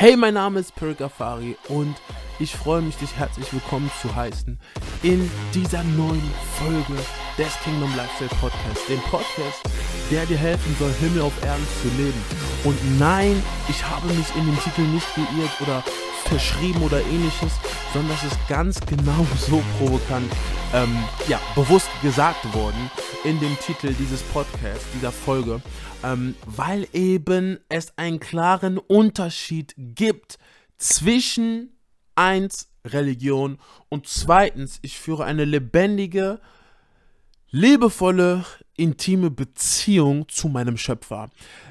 Hey, mein Name ist Perik Afari und ich freue mich, dich herzlich willkommen zu heißen in dieser neuen Folge des Kingdom Lifestyle Podcast. Dem Podcast, der dir helfen soll, Himmel auf Erden zu leben. Und nein, ich habe mich in dem Titel nicht geirrt oder verschrieben oder ähnliches, sondern es ist ganz genau so provokant, ähm, ja, bewusst gesagt worden in dem Titel dieses Podcasts, dieser Folge, ähm, weil eben es einen klaren Unterschied gibt zwischen eins Religion und zweitens, ich führe eine lebendige, liebevolle, intime Beziehung zu meinem Schöpfer.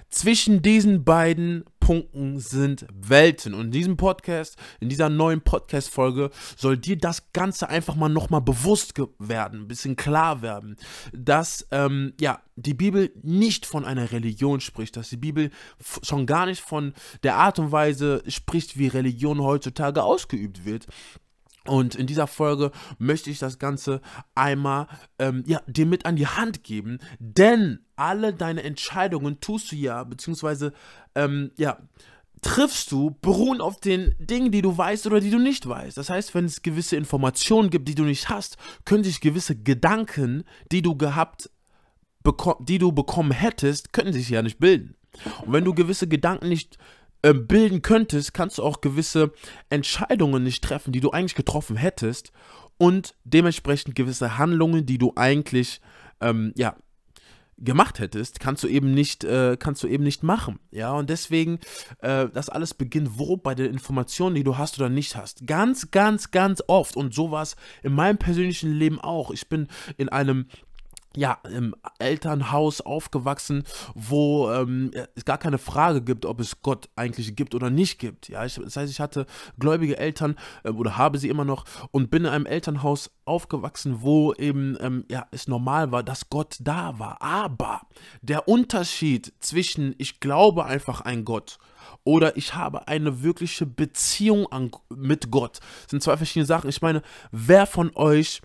Zwischen diesen beiden Punkten sind Welten. Und in diesem Podcast, in dieser neuen Podcast-Folge, soll dir das Ganze einfach mal nochmal bewusst werden, ein bisschen klar werden, dass ähm, ja, die Bibel nicht von einer Religion spricht, dass die Bibel schon gar nicht von der Art und Weise spricht, wie Religion heutzutage ausgeübt wird. Und in dieser Folge möchte ich das Ganze einmal ähm, ja, dir mit an die Hand geben, denn alle deine Entscheidungen tust du ja, beziehungsweise ähm, ja, triffst du, beruhen auf den Dingen, die du weißt oder die du nicht weißt. Das heißt, wenn es gewisse Informationen gibt, die du nicht hast, können sich gewisse Gedanken, die du gehabt, die du bekommen hättest, können sich ja nicht bilden. Und wenn du gewisse Gedanken nicht äh, bilden könntest, kannst du auch gewisse Entscheidungen nicht treffen, die du eigentlich getroffen hättest und dementsprechend gewisse Handlungen, die du eigentlich ähm, ja gemacht hättest, kannst du eben nicht, äh, kannst du eben nicht machen. Ja, und deswegen, äh, das alles beginnt wo? Bei den Informationen, die du hast oder nicht hast. Ganz, ganz, ganz oft. Und so war es in meinem persönlichen Leben auch. Ich bin in einem ja, im Elternhaus aufgewachsen, wo ähm, es gar keine Frage gibt, ob es Gott eigentlich gibt oder nicht gibt. Ja, ich, das heißt, ich hatte gläubige Eltern äh, oder habe sie immer noch und bin in einem Elternhaus aufgewachsen, wo eben ähm, ja, es normal war, dass Gott da war. Aber der Unterschied zwischen ich glaube einfach an Gott oder ich habe eine wirkliche Beziehung an, mit Gott sind zwei verschiedene Sachen. Ich meine, wer von euch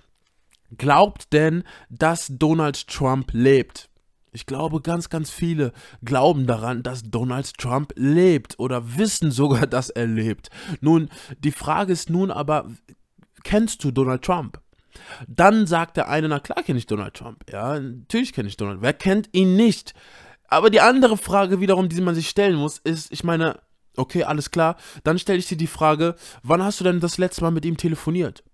Glaubt denn, dass Donald Trump lebt? Ich glaube, ganz, ganz viele glauben daran, dass Donald Trump lebt oder wissen sogar, dass er lebt. Nun, die Frage ist nun aber, kennst du Donald Trump? Dann sagt der eine, na klar kenne ich Donald Trump. Ja, natürlich kenne ich Donald. Wer kennt ihn nicht? Aber die andere Frage wiederum, die man sich stellen muss, ist, ich meine, okay, alles klar, dann stelle ich dir die Frage, wann hast du denn das letzte Mal mit ihm telefoniert?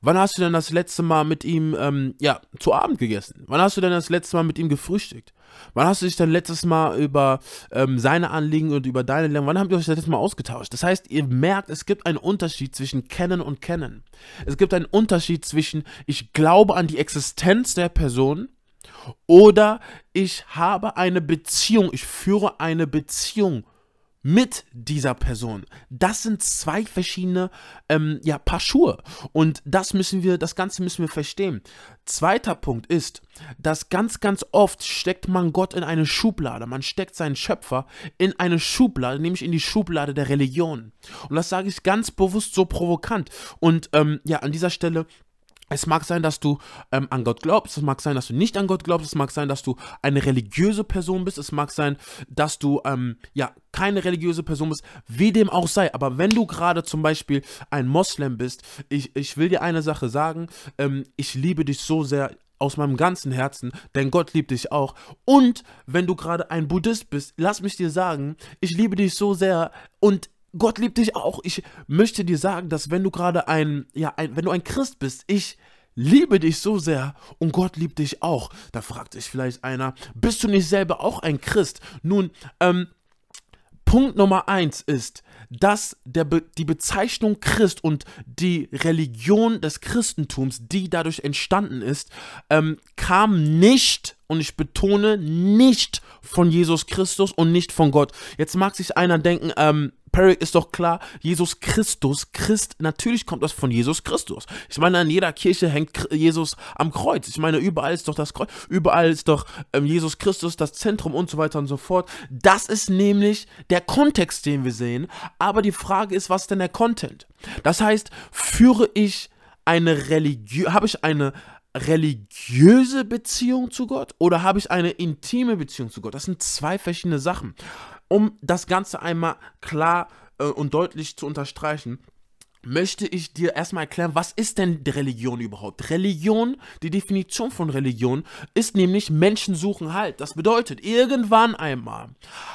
Wann hast du denn das letzte Mal mit ihm, ähm, ja, zu Abend gegessen? Wann hast du denn das letzte Mal mit ihm gefrühstückt? Wann hast du dich denn letztes Mal über ähm, seine Anliegen und über deine Lärm, wann habt ihr euch das letzte Mal ausgetauscht? Das heißt, ihr merkt, es gibt einen Unterschied zwischen kennen und kennen. Es gibt einen Unterschied zwischen, ich glaube an die Existenz der Person oder ich habe eine Beziehung, ich führe eine Beziehung mit dieser Person. Das sind zwei verschiedene ähm, ja, Paar Schuhe. Und das müssen wir, das Ganze müssen wir verstehen. Zweiter Punkt ist, dass ganz, ganz oft steckt man Gott in eine Schublade. Man steckt seinen Schöpfer in eine Schublade, nämlich in die Schublade der Religion. Und das sage ich ganz bewusst so provokant. Und ähm, ja, an dieser Stelle es mag sein, dass du ähm, an Gott glaubst, es mag sein, dass du nicht an Gott glaubst, es mag sein, dass du eine religiöse Person bist, es mag sein, dass du ähm, ja keine religiöse Person bist, wie dem auch sei. Aber wenn du gerade zum Beispiel ein Moslem bist, ich, ich will dir eine Sache sagen, ähm, ich liebe dich so sehr, aus meinem ganzen Herzen, denn Gott liebt dich auch. Und wenn du gerade ein Buddhist bist, lass mich dir sagen, ich liebe dich so sehr und Gott liebt dich auch. Ich möchte dir sagen, dass wenn du gerade ein, ja, ein, wenn du ein Christ bist, ich liebe dich so sehr und Gott liebt dich auch. Da fragt sich vielleicht einer, bist du nicht selber auch ein Christ? Nun, ähm, Punkt Nummer eins ist, dass der Be die Bezeichnung Christ und die Religion des Christentums, die dadurch entstanden ist, ähm, kam nicht, und ich betone, nicht von Jesus Christus und nicht von Gott. Jetzt mag sich einer denken, ähm, Perry ist doch klar, Jesus Christus, Christ, natürlich kommt das von Jesus Christus. Ich meine, an jeder Kirche hängt Jesus am Kreuz. Ich meine, überall ist doch das Kreuz, überall ist doch ähm, Jesus Christus das Zentrum und so weiter und so fort. Das ist nämlich der Kontext, den wir sehen. Aber die Frage ist, was ist denn der Content? Das heißt, führe ich eine Religion, habe ich eine religiöse Beziehung zu Gott oder habe ich eine intime Beziehung zu Gott? Das sind zwei verschiedene Sachen um das Ganze einmal klar äh, und deutlich zu unterstreichen, möchte ich dir erstmal erklären, was ist denn Religion überhaupt? Religion, die Definition von Religion ist nämlich Menschen suchen Halt. Das bedeutet, irgendwann einmal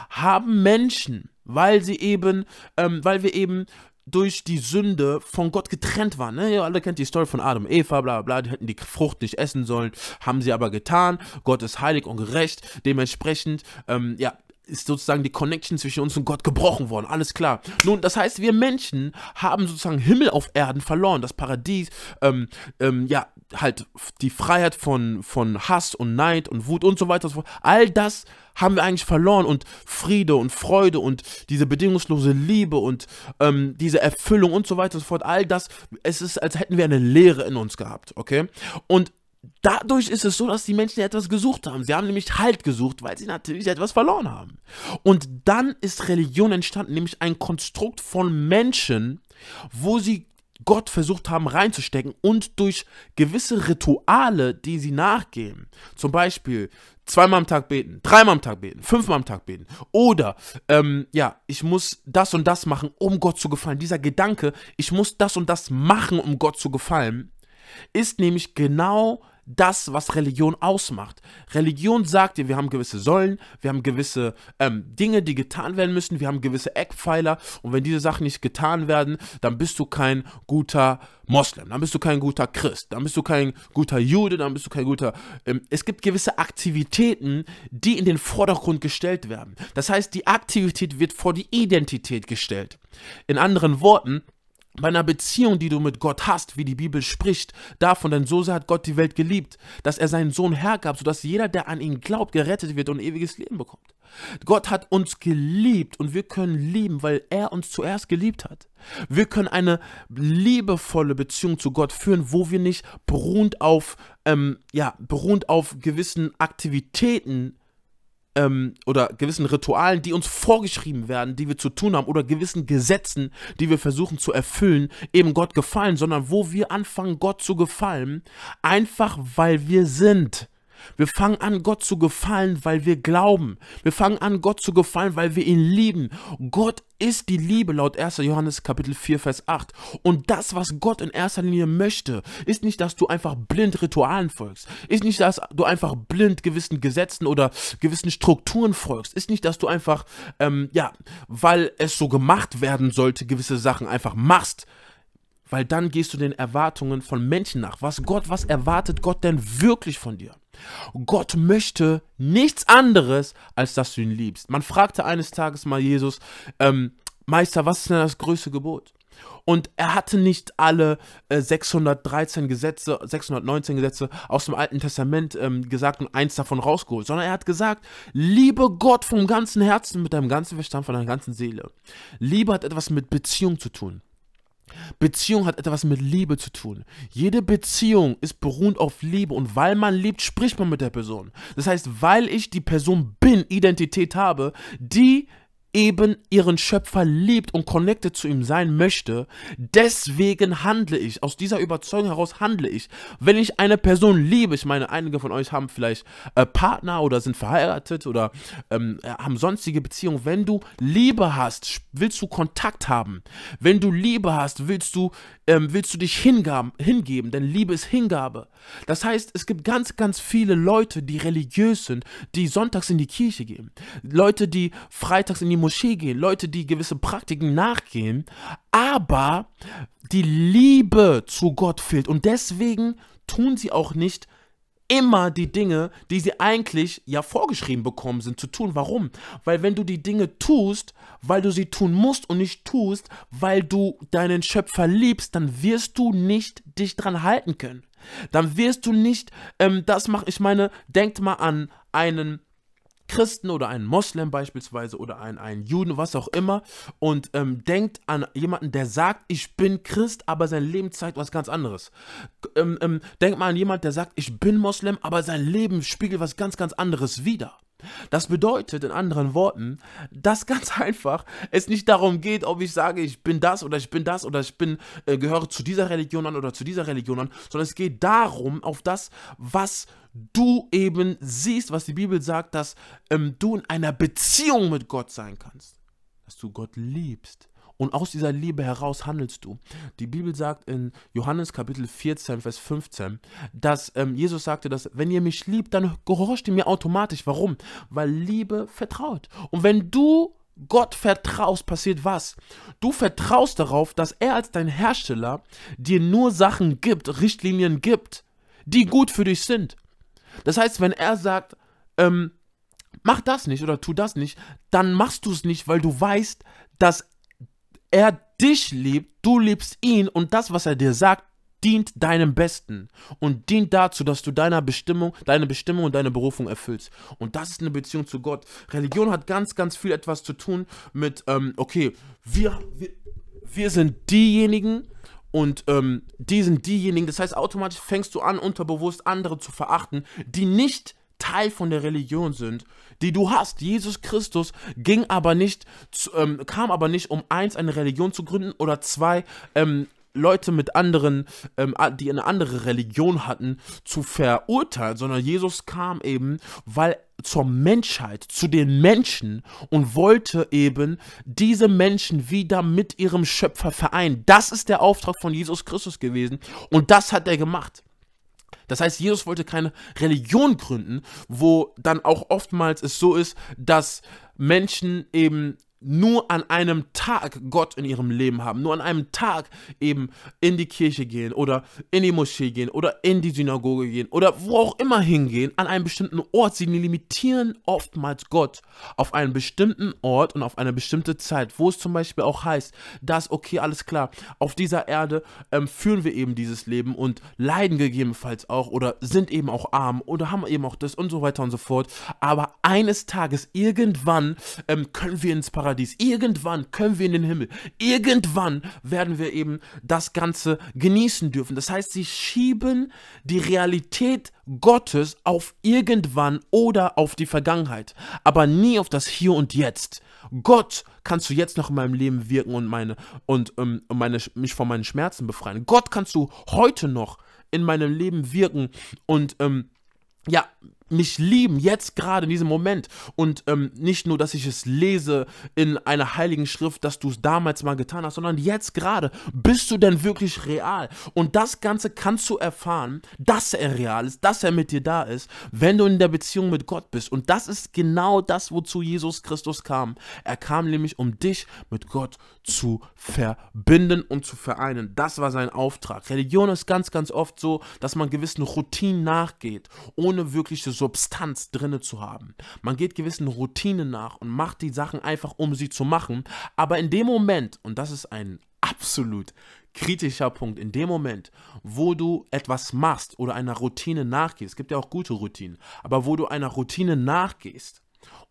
haben Menschen, weil sie eben, ähm, weil wir eben durch die Sünde von Gott getrennt waren. Ne? Ihr alle kennt die Story von Adam und Eva, bla bla, die hätten die Frucht nicht essen sollen, haben sie aber getan. Gott ist heilig und gerecht, dementsprechend, ähm, ja, ist sozusagen die Connection zwischen uns und Gott gebrochen worden. Alles klar. Nun, das heißt, wir Menschen haben sozusagen Himmel auf Erden verloren. Das Paradies, ähm, ähm, ja, halt die Freiheit von, von Hass und Neid und Wut und so weiter. All das haben wir eigentlich verloren und Friede und Freude und diese bedingungslose Liebe und ähm, diese Erfüllung und so weiter und so fort. All das, es ist, als hätten wir eine Leere in uns gehabt, okay? Und dadurch ist es so, dass die Menschen etwas gesucht haben. Sie haben nämlich Halt gesucht, weil sie natürlich etwas verloren haben. Und dann ist Religion entstanden, nämlich ein Konstrukt von Menschen, wo sie Gott versucht haben reinzustecken und durch gewisse Rituale, die sie nachgehen, zum Beispiel zweimal am Tag beten, dreimal am Tag beten, fünfmal am Tag beten oder ähm, ja, ich muss das und das machen, um Gott zu gefallen. Dieser Gedanke, ich muss das und das machen, um Gott zu gefallen, ist nämlich genau das, was Religion ausmacht. Religion sagt dir, wir haben gewisse Säulen, wir haben gewisse ähm, Dinge, die getan werden müssen, wir haben gewisse Eckpfeiler und wenn diese Sachen nicht getan werden, dann bist du kein guter Moslem, dann bist du kein guter Christ, dann bist du kein guter Jude, dann bist du kein guter... Ähm, es gibt gewisse Aktivitäten, die in den Vordergrund gestellt werden. Das heißt, die Aktivität wird vor die Identität gestellt. In anderen Worten, bei einer Beziehung, die du mit Gott hast, wie die Bibel spricht, davon, denn so sehr hat Gott die Welt geliebt, dass er seinen Sohn hergab, sodass jeder, der an ihn glaubt, gerettet wird und ewiges Leben bekommt. Gott hat uns geliebt und wir können lieben, weil er uns zuerst geliebt hat. Wir können eine liebevolle Beziehung zu Gott führen, wo wir nicht beruhend auf, ähm, ja, beruhend auf gewissen Aktivitäten ähm, oder gewissen Ritualen, die uns vorgeschrieben werden, die wir zu tun haben, oder gewissen Gesetzen, die wir versuchen zu erfüllen, eben Gott gefallen, sondern wo wir anfangen, Gott zu gefallen, einfach weil wir sind. Wir fangen an, Gott zu gefallen, weil wir glauben. Wir fangen an, Gott zu gefallen, weil wir ihn lieben. Gott ist die Liebe laut 1. Johannes Kapitel 4, Vers 8. Und das, was Gott in erster Linie möchte, ist nicht, dass du einfach blind Ritualen folgst. Ist nicht, dass du einfach blind gewissen Gesetzen oder gewissen Strukturen folgst. Ist nicht, dass du einfach, ähm, ja, weil es so gemacht werden sollte, gewisse Sachen einfach machst weil dann gehst du den Erwartungen von Menschen nach. Was Gott, was erwartet Gott denn wirklich von dir? Gott möchte nichts anderes, als dass du ihn liebst. Man fragte eines Tages mal Jesus, ähm, Meister, was ist denn das größte Gebot? Und er hatte nicht alle äh, 613 Gesetze, 619 Gesetze aus dem Alten Testament ähm, gesagt und eins davon rausgeholt, sondern er hat gesagt, liebe Gott vom ganzen Herzen, mit deinem ganzen Verstand, von deiner ganzen Seele. Liebe hat etwas mit Beziehung zu tun. Beziehung hat etwas mit Liebe zu tun. Jede Beziehung ist beruhend auf Liebe und weil man liebt, spricht man mit der Person. Das heißt, weil ich die Person bin, Identität habe, die eben ihren Schöpfer liebt und connected zu ihm sein möchte, deswegen handle ich, aus dieser Überzeugung heraus handle ich. Wenn ich eine Person liebe, ich meine, einige von euch haben vielleicht äh, Partner oder sind verheiratet oder ähm, haben sonstige Beziehungen. Wenn du Liebe hast, willst du Kontakt haben. Wenn du Liebe hast, willst du, ähm, willst du dich hingaben, hingeben, denn Liebe ist Hingabe. Das heißt, es gibt ganz, ganz viele Leute, die religiös sind, die sonntags in die Kirche gehen. Leute, die freitags in die Moschee gehen, Leute, die gewisse Praktiken nachgehen, aber die Liebe zu Gott fehlt und deswegen tun sie auch nicht immer die Dinge, die sie eigentlich ja vorgeschrieben bekommen sind zu tun. Warum? Weil wenn du die Dinge tust, weil du sie tun musst und nicht tust, weil du deinen Schöpfer liebst, dann wirst du nicht dich dran halten können. Dann wirst du nicht ähm, das machen. Ich meine, denkt mal an einen Christen oder einen Moslem beispielsweise oder einen, einen Juden, was auch immer, und ähm, denkt an jemanden, der sagt, ich bin Christ, aber sein Leben zeigt was ganz anderes. Ähm, ähm, denkt mal an jemanden, der sagt, ich bin Moslem, aber sein Leben spiegelt was ganz, ganz anderes wider. Das bedeutet in anderen Worten, dass ganz einfach es nicht darum geht, ob ich sage, ich bin das oder ich bin das oder ich bin äh, gehöre zu dieser Religion an oder zu dieser Religion an, sondern es geht darum, auf das, was du eben siehst, was die Bibel sagt, dass ähm, du in einer Beziehung mit Gott sein kannst, dass du Gott liebst Und aus dieser Liebe heraus handelst du. Die Bibel sagt in Johannes Kapitel 14, Vers 15, dass ähm, Jesus sagte, dass wenn ihr mich liebt, dann gehorcht ihr mir automatisch. Warum? Weil Liebe vertraut. Und wenn du Gott vertraust, passiert was? Du vertraust darauf, dass er als dein Hersteller dir nur Sachen gibt, Richtlinien gibt, die gut für dich sind. Das heißt, wenn er sagt, ähm, mach das nicht oder tu das nicht, dann machst du es nicht, weil du weißt, dass er dich liebt, du liebst ihn und das, was er dir sagt, dient deinem Besten und dient dazu, dass du deiner Bestimmung, deine Bestimmung und deine Berufung erfüllst. Und das ist eine Beziehung zu Gott. Religion hat ganz, ganz viel etwas zu tun mit, ähm, okay, wir, wir, wir sind diejenigen, und ähm, die sind diejenigen, das heißt, automatisch fängst du an, unterbewusst andere zu verachten, die nicht Teil von der Religion sind, die du hast. Jesus Christus ging aber nicht, ähm, kam aber nicht, um eins eine Religion zu gründen oder zwei ähm, Leute mit anderen, ähm, die eine andere Religion hatten, zu verurteilen, sondern Jesus kam eben, weil zur Menschheit, zu den Menschen und wollte eben diese Menschen wieder mit ihrem Schöpfer vereinen. Das ist der Auftrag von Jesus Christus gewesen und das hat er gemacht. Das heißt, Jesus wollte keine Religion gründen, wo dann auch oftmals es so ist, dass Menschen eben nur an einem Tag Gott in ihrem Leben haben, nur an einem Tag eben in die Kirche gehen oder in die Moschee gehen oder in die Synagoge gehen oder wo auch immer hingehen, an einem bestimmten Ort. Sie limitieren oftmals Gott auf einen bestimmten Ort und auf eine bestimmte Zeit, wo es zum Beispiel auch heißt, dass, okay, alles klar, auf dieser Erde ähm, führen wir eben dieses Leben und leiden gegebenenfalls auch oder sind eben auch arm oder haben eben auch das und so weiter und so fort. Aber eines Tages, irgendwann, ähm, können wir ins Paradies Paradies. Irgendwann können wir in den Himmel. Irgendwann werden wir eben das Ganze genießen dürfen. Das heißt, sie schieben die Realität Gottes auf irgendwann oder auf die Vergangenheit, aber nie auf das Hier und Jetzt. Gott kannst du jetzt noch in meinem Leben wirken und meine und ähm, meine, mich von meinen Schmerzen befreien. Gott kannst du heute noch in meinem Leben wirken und ähm, ja, mich lieben, jetzt gerade in diesem Moment. Und ähm, nicht nur, dass ich es lese in einer heiligen Schrift, dass du es damals mal getan hast, sondern jetzt gerade. Bist du denn wirklich real? Und das Ganze kannst du erfahren, dass er real ist, dass er mit dir da ist, wenn du in der Beziehung mit Gott bist. Und das ist genau das, wozu Jesus Christus kam. Er kam nämlich, um dich mit Gott zu verbinden und zu vereinen. Das war sein Auftrag. Religion ist ganz, ganz oft so, dass man gewissen Routinen nachgeht, ohne wirkliche Substanz drinne zu haben. Man geht gewissen Routinen nach und macht die Sachen einfach, um sie zu machen. Aber in dem Moment, und das ist ein absolut kritischer Punkt, in dem Moment, wo du etwas machst oder einer Routine nachgehst, es gibt ja auch gute Routinen, aber wo du einer Routine nachgehst,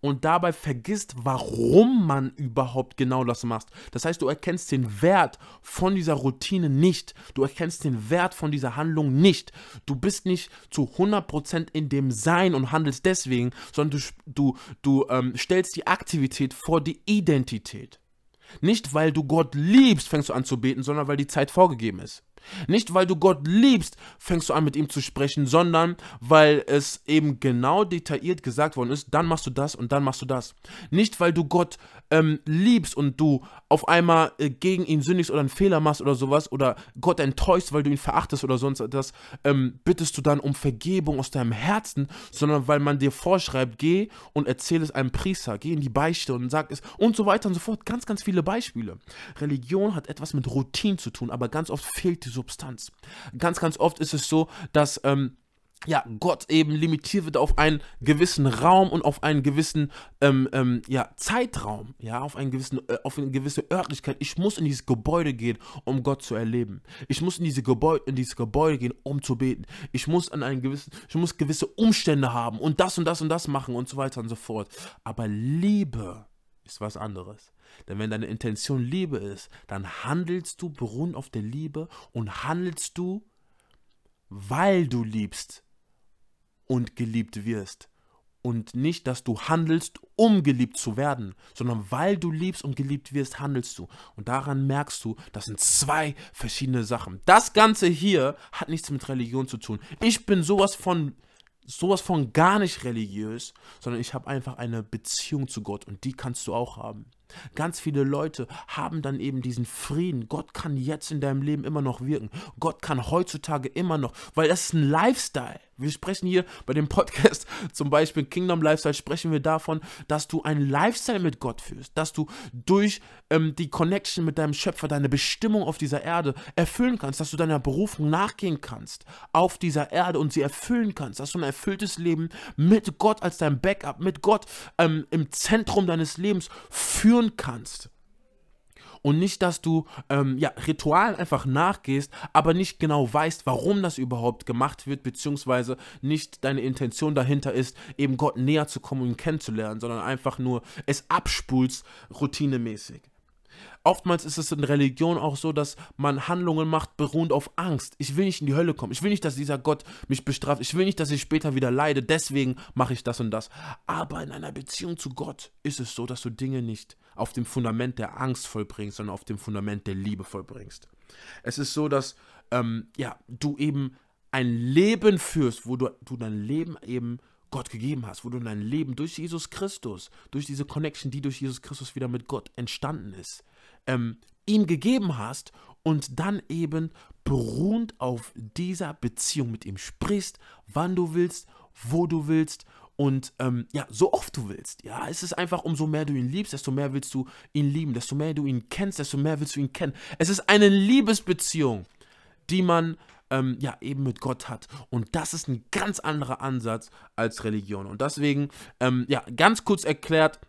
und dabei vergisst, warum man überhaupt genau das macht. Das heißt, du erkennst den Wert von dieser Routine nicht. Du erkennst den Wert von dieser Handlung nicht. Du bist nicht zu 100% in dem Sein und handelst deswegen, sondern du, du, du ähm, stellst die Aktivität vor die Identität. Nicht, weil du Gott liebst, fängst du an zu beten, sondern weil die Zeit vorgegeben ist. Nicht, weil du Gott liebst, fängst du an mit ihm zu sprechen, sondern weil es eben genau detailliert gesagt worden ist, dann machst du das und dann machst du das. Nicht, weil du Gott ähm, liebst und du auf einmal äh, gegen ihn sündigst oder einen Fehler machst oder sowas oder Gott enttäuscht, weil du ihn verachtest oder sonst etwas, ähm, bittest du dann um Vergebung aus deinem Herzen, sondern weil man dir vorschreibt, geh und erzähle es einem Priester, geh in die Beichte und sag es und so weiter und so fort. Ganz, ganz viele Beispiele. Religion hat etwas mit Routine zu tun, aber ganz oft fehlt die Substanz. Ganz, ganz oft ist es so, dass ähm, ja, Gott eben limitiert wird auf einen gewissen Raum und auf einen gewissen ähm, ähm, ja, Zeitraum, ja, auf, einen gewissen, äh, auf eine gewisse Örtlichkeit. Ich muss in dieses Gebäude gehen, um Gott zu erleben. Ich muss in, diese Gebäude, in dieses Gebäude gehen, um zu beten. Ich muss an einen gewissen, ich muss gewisse Umstände haben und das und das und das machen und so weiter und so fort. Aber Liebe ist was anderes. Denn wenn deine Intention Liebe ist, dann handelst du beruhend auf der Liebe und handelst du, weil du liebst und geliebt wirst. Und nicht, dass du handelst, um geliebt zu werden, sondern weil du liebst und geliebt wirst, handelst du. Und daran merkst du, das sind zwei verschiedene Sachen. Das Ganze hier hat nichts mit Religion zu tun. Ich bin sowas von sowas von gar nicht religiös, sondern ich habe einfach eine Beziehung zu Gott und die kannst du auch haben. Ganz viele Leute haben dann eben diesen Frieden. Gott kann jetzt in deinem Leben immer noch wirken. Gott kann heutzutage immer noch, weil das ist ein Lifestyle. Wir sprechen hier bei dem Podcast zum Beispiel Kingdom Lifestyle, sprechen wir davon, dass du einen Lifestyle mit Gott führst, dass du durch ähm, die Connection mit deinem Schöpfer deine Bestimmung auf dieser Erde erfüllen kannst, dass du deiner Berufung nachgehen kannst auf dieser Erde und sie erfüllen kannst, dass du ein erfülltes Leben mit Gott als dein Backup, mit Gott ähm, im Zentrum deines Lebens führen kannst und nicht, dass du ähm, ja, Ritualen einfach nachgehst, aber nicht genau weißt, warum das überhaupt gemacht wird, beziehungsweise nicht deine Intention dahinter ist, eben Gott näher zu kommen und kennenzulernen, sondern einfach nur es abspulst routinemäßig. Oftmals ist es in Religion auch so, dass man Handlungen macht beruhend auf Angst. Ich will nicht in die Hölle kommen. Ich will nicht, dass dieser Gott mich bestraft. Ich will nicht, dass ich später wieder leide. Deswegen mache ich das und das. Aber in einer Beziehung zu Gott ist es so, dass du Dinge nicht auf dem Fundament der Angst vollbringst, sondern auf dem Fundament der Liebe vollbringst. Es ist so, dass ähm, ja, du eben ein Leben führst, wo du, du dein Leben eben Gott gegeben hast, wo du dein Leben durch Jesus Christus, durch diese Connection, die durch Jesus Christus wieder mit Gott entstanden ist, ähm, ihm gegeben hast und dann eben beruhend auf dieser Beziehung mit ihm sprichst, wann du willst, wo du willst und ähm, ja, so oft du willst. Ja, es ist einfach, umso mehr du ihn liebst, desto mehr willst du ihn lieben, desto mehr du ihn kennst, desto mehr willst du ihn kennen. Es ist eine Liebesbeziehung, die man ähm, ja eben mit Gott hat. Und das ist ein ganz anderer Ansatz als Religion. Und deswegen, ähm, ja, ganz kurz erklärt,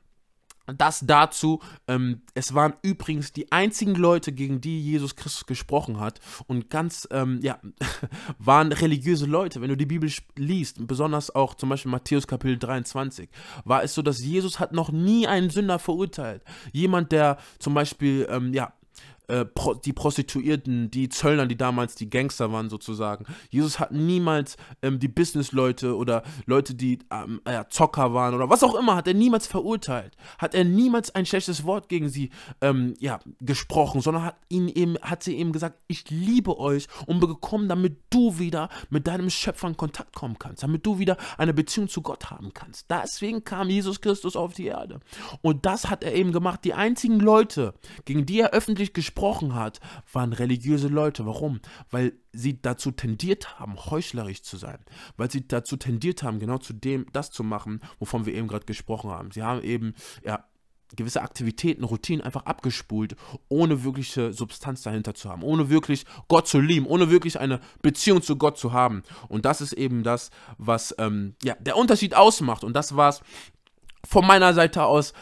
das dazu, ähm, es waren übrigens die einzigen Leute, gegen die Jesus Christus gesprochen hat und ganz, ähm, ja, waren religiöse Leute. Wenn du die Bibel liest, besonders auch zum Beispiel Matthäus Kapitel 23, war es so, dass Jesus hat noch nie einen Sünder verurteilt. Jemand, der zum Beispiel, ähm, ja, äh, Pro, die Prostituierten, die Zöllner, die damals die Gangster waren sozusagen. Jesus hat niemals ähm, die Businessleute oder Leute, die ähm, äh, Zocker waren oder was auch immer, hat er niemals verurteilt. Hat er niemals ein schlechtes Wort gegen sie ähm, ja, gesprochen, sondern hat, ihn eben, hat sie eben gesagt, ich liebe euch und bin gekommen, damit du wieder mit deinem Schöpfer in Kontakt kommen kannst, damit du wieder eine Beziehung zu Gott haben kannst. Deswegen kam Jesus Christus auf die Erde. Und das hat er eben gemacht. Die einzigen Leute, gegen die er öffentlich gesprochen gesprochen hat, waren religiöse Leute. Warum? Weil sie dazu tendiert haben, heuchlerisch zu sein. Weil sie dazu tendiert haben, genau zu dem, das zu machen, wovon wir eben gerade gesprochen haben. Sie haben eben, ja, gewisse Aktivitäten, Routinen einfach abgespult, ohne wirkliche Substanz dahinter zu haben, ohne wirklich Gott zu lieben, ohne wirklich eine Beziehung zu Gott zu haben. Und das ist eben das, was ähm, ja, der Unterschied ausmacht. Und das war es von meiner Seite aus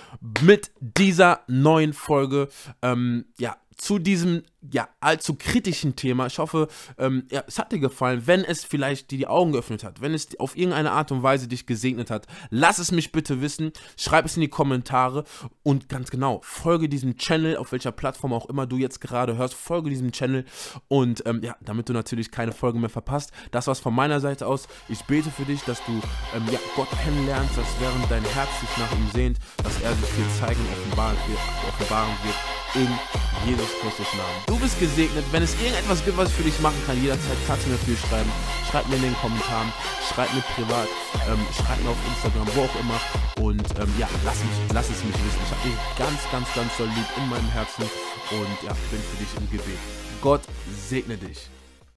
mit dieser neuen Folge. Ähm, ja, zu diesem ja allzu kritischen Thema. Ich hoffe, ähm, ja, es hat dir gefallen. Wenn es vielleicht dir die Augen geöffnet hat, wenn es auf irgendeine Art und Weise dich gesegnet hat, lass es mich bitte wissen. Schreib es in die Kommentare und ganz genau, folge diesem Channel, auf welcher Plattform auch immer du jetzt gerade hörst, folge diesem Channel und ähm, ja, damit du natürlich keine Folge mehr verpasst. Das war's von meiner Seite aus. Ich bete für dich, dass du ähm, ja, Gott kennenlernst, dass während dein Herz sich nach ihm sehnt, dass er sich dir zeigen und offenbaren wird, offenbaren wird in Jesus Christus Namen. Du bist gesegnet. Wenn es irgendetwas gibt, was ich für dich machen kann, jederzeit kannst du mir viel schreiben. Schreib mir in den Kommentaren, schreib mir privat, ähm, schreib mir auf Instagram, wo auch immer. Und ähm, ja, lass, mich, lass es mich wissen. Ich habe dich ganz, ganz, ganz doll lieb in meinem Herzen und ja, bin für dich im Gebet. Gott segne dich.